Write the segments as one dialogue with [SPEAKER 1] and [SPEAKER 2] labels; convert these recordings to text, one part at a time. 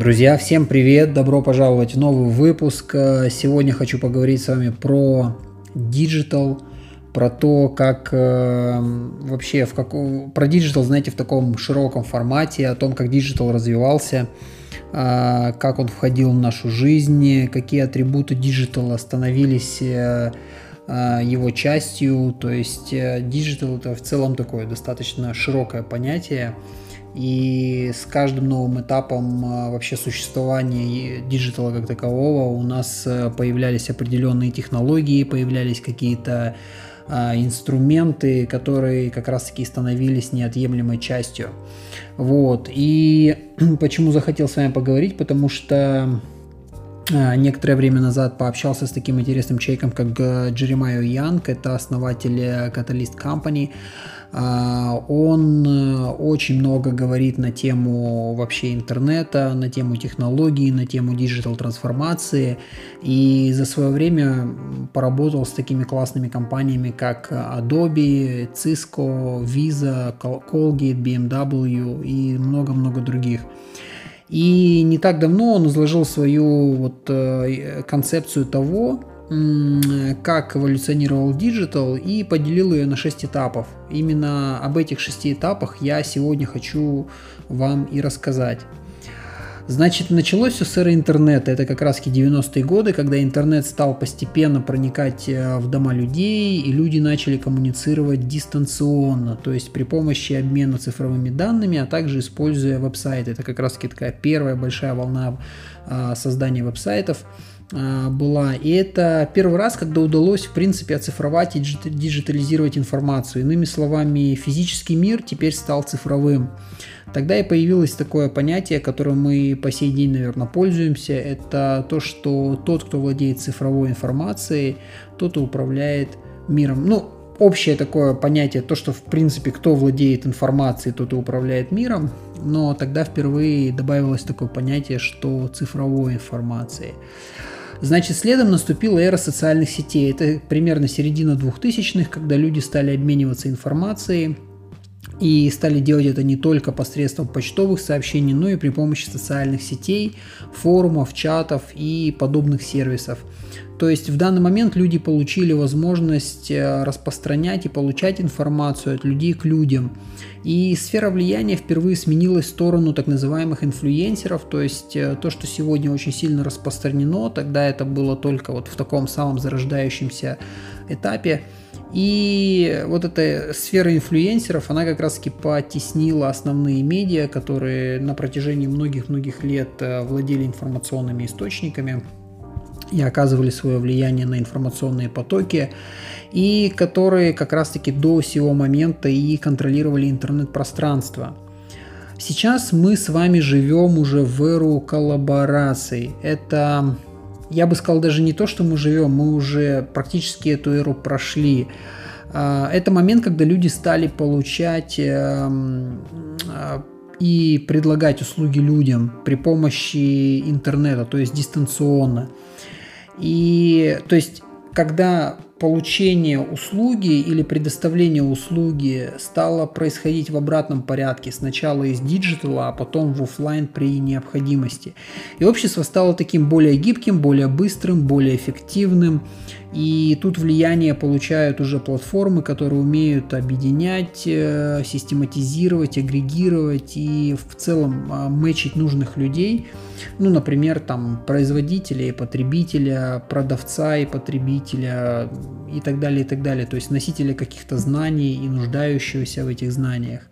[SPEAKER 1] Друзья, всем привет! Добро пожаловать в новый выпуск. Сегодня хочу поговорить с вами про digital, про то, как э, вообще в как, про digital, знаете, в таком широком формате, о том, как digital развивался, э, как он входил в нашу жизнь, какие атрибуты digital а становились э, э его частью. То есть digital это в целом такое достаточно широкое понятие. И с каждым новым этапом а, вообще существования digital а как такового у нас э, появлялись определенные технологии, появлялись какие-то а, инструменты, которые как раз-таки становились неотъемлемой частью. Вот. И почему захотел с вами поговорить, потому что некоторое время назад пообщался с таким интересным человеком, как э, Jeremiah Owyang, это основатель э, Catalyst Company. Он э, очень много говорит на тему вообще интернета, на тему технологий, на тему digital трансформации. И за свое время поработал с такими классными компаниями, как Adobe, Cisco, Visa, Colgate, BMW и много-много других. И не так давно он изложил свою вот э, концепцию того, как эволюционировал диджитал и поделил ее на 6 этапов. Именно об этих шести этапах я сегодня хочу вам и рассказать. Значит, началось все с эры интернета. Это как раз 90-е годы, когда интернет стал постепенно проникать э, в дома людей, и люди начали коммуницировать дистанционно, то есть при помощи обмена цифровыми данными, а также используя веб-сайты. Это как раз такая первая большая волна создания веб-сайтов а, была. И это первый раз, когда удалось, в принципе, оцифровать и диджитализировать информацию. Иными словами, физический мир теперь стал цифровым. Тогда и появилось такое понятие, которым мы по сей день, наверное, пользуемся. Это то, что тот, кто владеет цифровой информацией, тот и управляет миром. Ну, общее такое понятие, то, что в принципе кто владеет информацией, тот и управляет миром, но тогда впервые добавилось такое понятие, что цифровой информации. Значит, следом наступила эра социальных сетей. Это примерно середина 2000-х, когда люди стали обмениваться информацией, и стали делать это не только посредством почтовых сообщений, но и при помощи социальных сетей, форумов, чатов и подобных сервисов. То есть в данный момент люди получили возможность э, распространять и получать информацию от людей к людям. И сфера влияния впервые сменилась в сторону так называемых инфлюенсеров, то есть э, то, что сегодня очень сильно распространено, тогда это было только вот в таком самом зарождающемся этапе. И вот эта сфера инфлюенсеров, она как раз таки потеснила основные медиа, которые на протяжении многих-многих лет э, владели информационными источниками и оказывали свое влияние на информационные потоки, и которые как раз-таки до сего момента и контролировали интернет-пространство. Сейчас мы с вами живем уже в эру коллабораций. Это, я бы сказал, даже не то, что мы живем, мы уже практически эту эру прошли. А, это момент, когда люди стали получать эм, а, и предлагать услуги людям при помощи интернета, то есть дистанционно. И то есть, когда получение услуги или предоставление услуги стало происходить в обратном порядке. Сначала из digital а, а потом в офлайн при необходимости. И общество стало таким более гибким, более быстрым, более эффективным. И тут влияние получают уже платформы, которые умеют объединять, э, систематизировать, агрегировать и в целом а, мэчить нужных людей. Ну, например, там производителя и потребителя, продавца и потребителя и так далее, и так далее. То есть носителя каких-то знаний и нуждающегося в этих знаниях.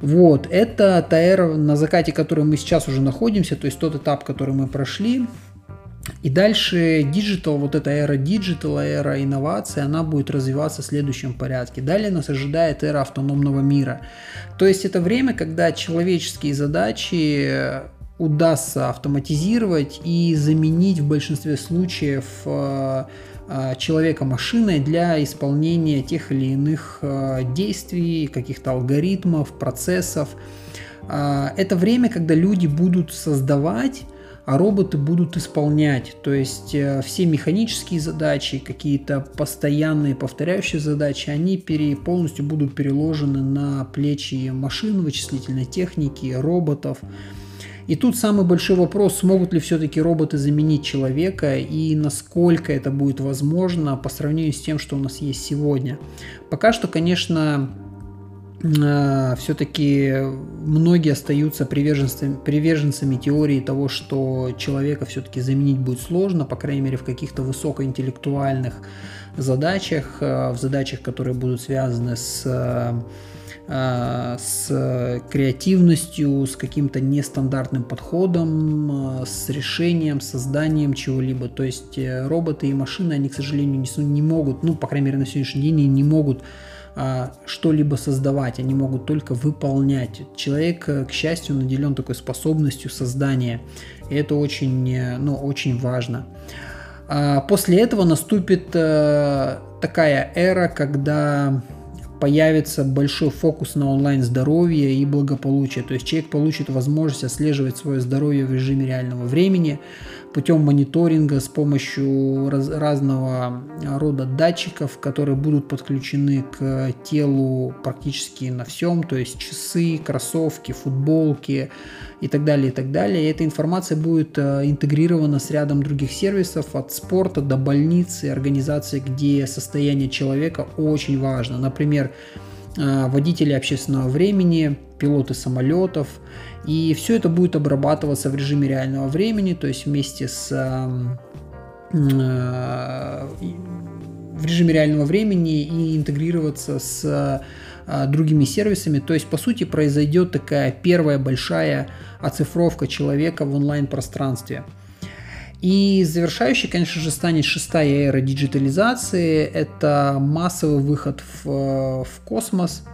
[SPEAKER 1] Вот, это та эра, на закате которой мы сейчас уже находимся, то есть тот этап, который мы прошли, и дальше digital, вот эта эра digital а, эра инноваций, она будет развиваться в следующем порядке. Далее нас ожидает эра автономного мира. То есть это время, когда человеческие задачи удастся автоматизировать и заменить в большинстве случаев э, э, человека машиной для исполнения тех или иных э, действий, каких-то алгоритмов, процессов. Это время, когда люди будут создавать а роботы будут исполнять. То есть э, все механические задачи, какие-то постоянные повторяющие задачи, они пере, полностью будут переложены на плечи машин, вычислительной техники, роботов. И тут самый большой вопрос, смогут ли все-таки роботы заменить человека и насколько это будет возможно по сравнению с тем, что у нас есть сегодня. Пока что, конечно, э, все-таки многие остаются приверженцами, приверженцами теории того, что человека все-таки заменить будет сложно, по крайней мере в каких-то высокоинтеллектуальных задачах, э, в задачах, которые будут связаны с Э, с креативностью, с каким-то нестандартным подходом, э, с решением, созданием чего-либо. То есть э, роботы и машины, они, к сожалению, не, не могут, ну, по крайней мере, на сегодняшний день не могут что-либо создавать, они могут только выполнять. Человек, к счастью, наделен такой способностью создания, и это очень, ну, очень важно. А после этого наступит такая эра, когда появится большой фокус на онлайн здоровье и благополучие. То есть человек получит возможность отслеживать свое здоровье в режиме реального времени, путем мониторинга с помощью раз, разного рода датчиков, которые будут подключены к телу практически на всем, то есть часы, кроссовки, футболки и так далее, и так далее. И эта информация будет э, интегрирована с рядом других сервисов от спорта до больницы, организации, где состояние человека очень важно. Например, э, водители общественного времени, пилоты самолетов – и все это будет обрабатываться в режиме реального времени, то есть вместе с э, в режиме реального времени и интегрироваться с э, другими сервисами. То есть, по сути, произойдет такая первая большая оцифровка человека в онлайн-пространстве. И завершающей, конечно же, станет шестая эра диджитализации. Это массовый выход в, в космос.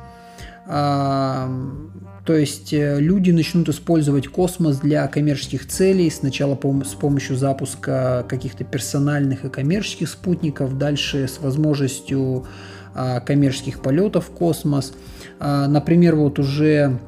[SPEAKER 1] То есть э, люди начнут использовать космос для коммерческих целей, сначала с помощью запуска каких-то персональных и коммерческих спутников, дальше с возможностью а, коммерческих полетов в космос. А, например, вот уже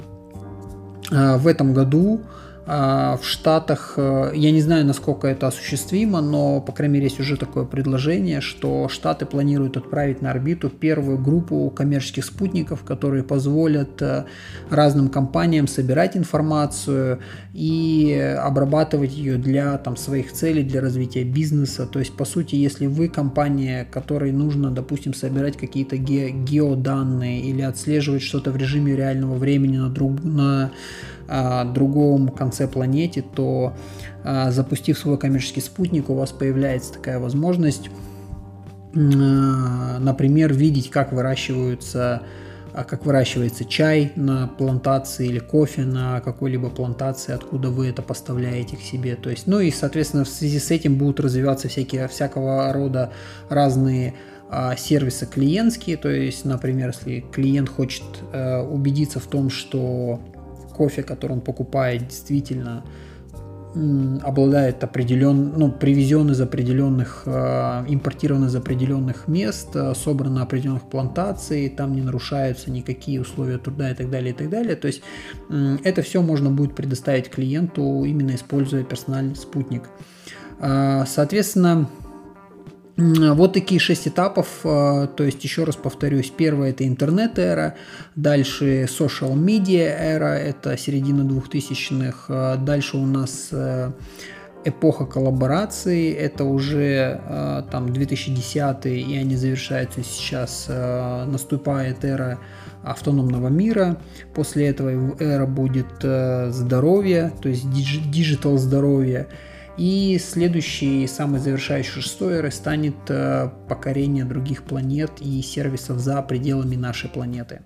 [SPEAKER 1] а, в этом году в Штатах, э, я не знаю, насколько это осуществимо, но, по крайней мере, есть уже такое предложение, что Штаты планируют отправить на орбиту первую группу коммерческих спутников, которые позволят э, разным компаниям собирать информацию и обрабатывать ее для там, своих целей, для развития бизнеса. То есть, по сути, если вы компания, которой нужно, допустим, собирать какие-то ге- геоданные или отслеживать что-то в режиме реального времени на, друг, на а, другом конце планете, то а, запустив свой коммерческий спутник, у вас появляется такая возможность, а, например, видеть, как выращиваются как выращивается чай на плантации или кофе на какой-либо плантации, откуда вы это поставляете к себе. То есть, ну и, соответственно, в связи с этим будут развиваться всякие, всякого рода разные а, сервисы клиентские. То есть, например, если клиент хочет э, убедиться в том, что кофе, который он покупает, действительно обладает определен, ну, привезен из определенных, э, импортирован из определенных мест, э, собран на определенных плантаций, там не нарушаются никакие условия труда и так далее, и так далее. То есть э, это все можно будет предоставить клиенту, именно используя персональный спутник. Э, соответственно, вот такие шесть этапов, а, то есть еще раз повторюсь, первое это интернет-эра, дальше social media эра, это середина 2000-х, а, дальше у нас э, эпоха коллаборации, это уже э, там 2010 и они завершаются сейчас, э, наступает эра автономного мира, после этого эра будет здоровье, то есть digital здоровье, и следующий, самый завершающий шестой эры станет э, покорение других планет и сервисов за пределами нашей планеты.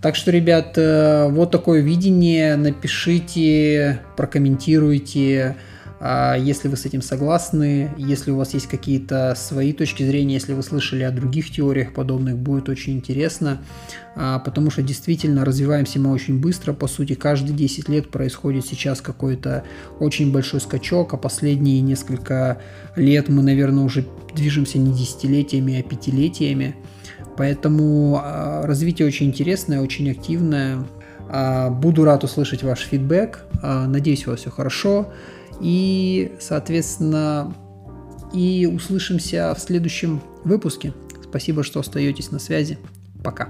[SPEAKER 1] Так что, ребят, э, вот такое видение. Напишите, прокомментируйте, если вы с этим согласны, если у вас есть какие-то свои точки зрения, если вы слышали о других теориях подобных, будет очень интересно, а, потому что действительно развиваемся мы очень быстро, по сути, каждые 10 лет происходит сейчас какой-то очень большой скачок, а последние несколько лет мы, наверное, уже движемся не десятилетиями, а пятилетиями. Поэтому а, развитие очень интересное, очень активное. Буду рад услышать ваш фидбэк. Надеюсь, у вас все хорошо. И, соответственно, и услышимся в следующем выпуске. Спасибо, что остаетесь на связи. Пока.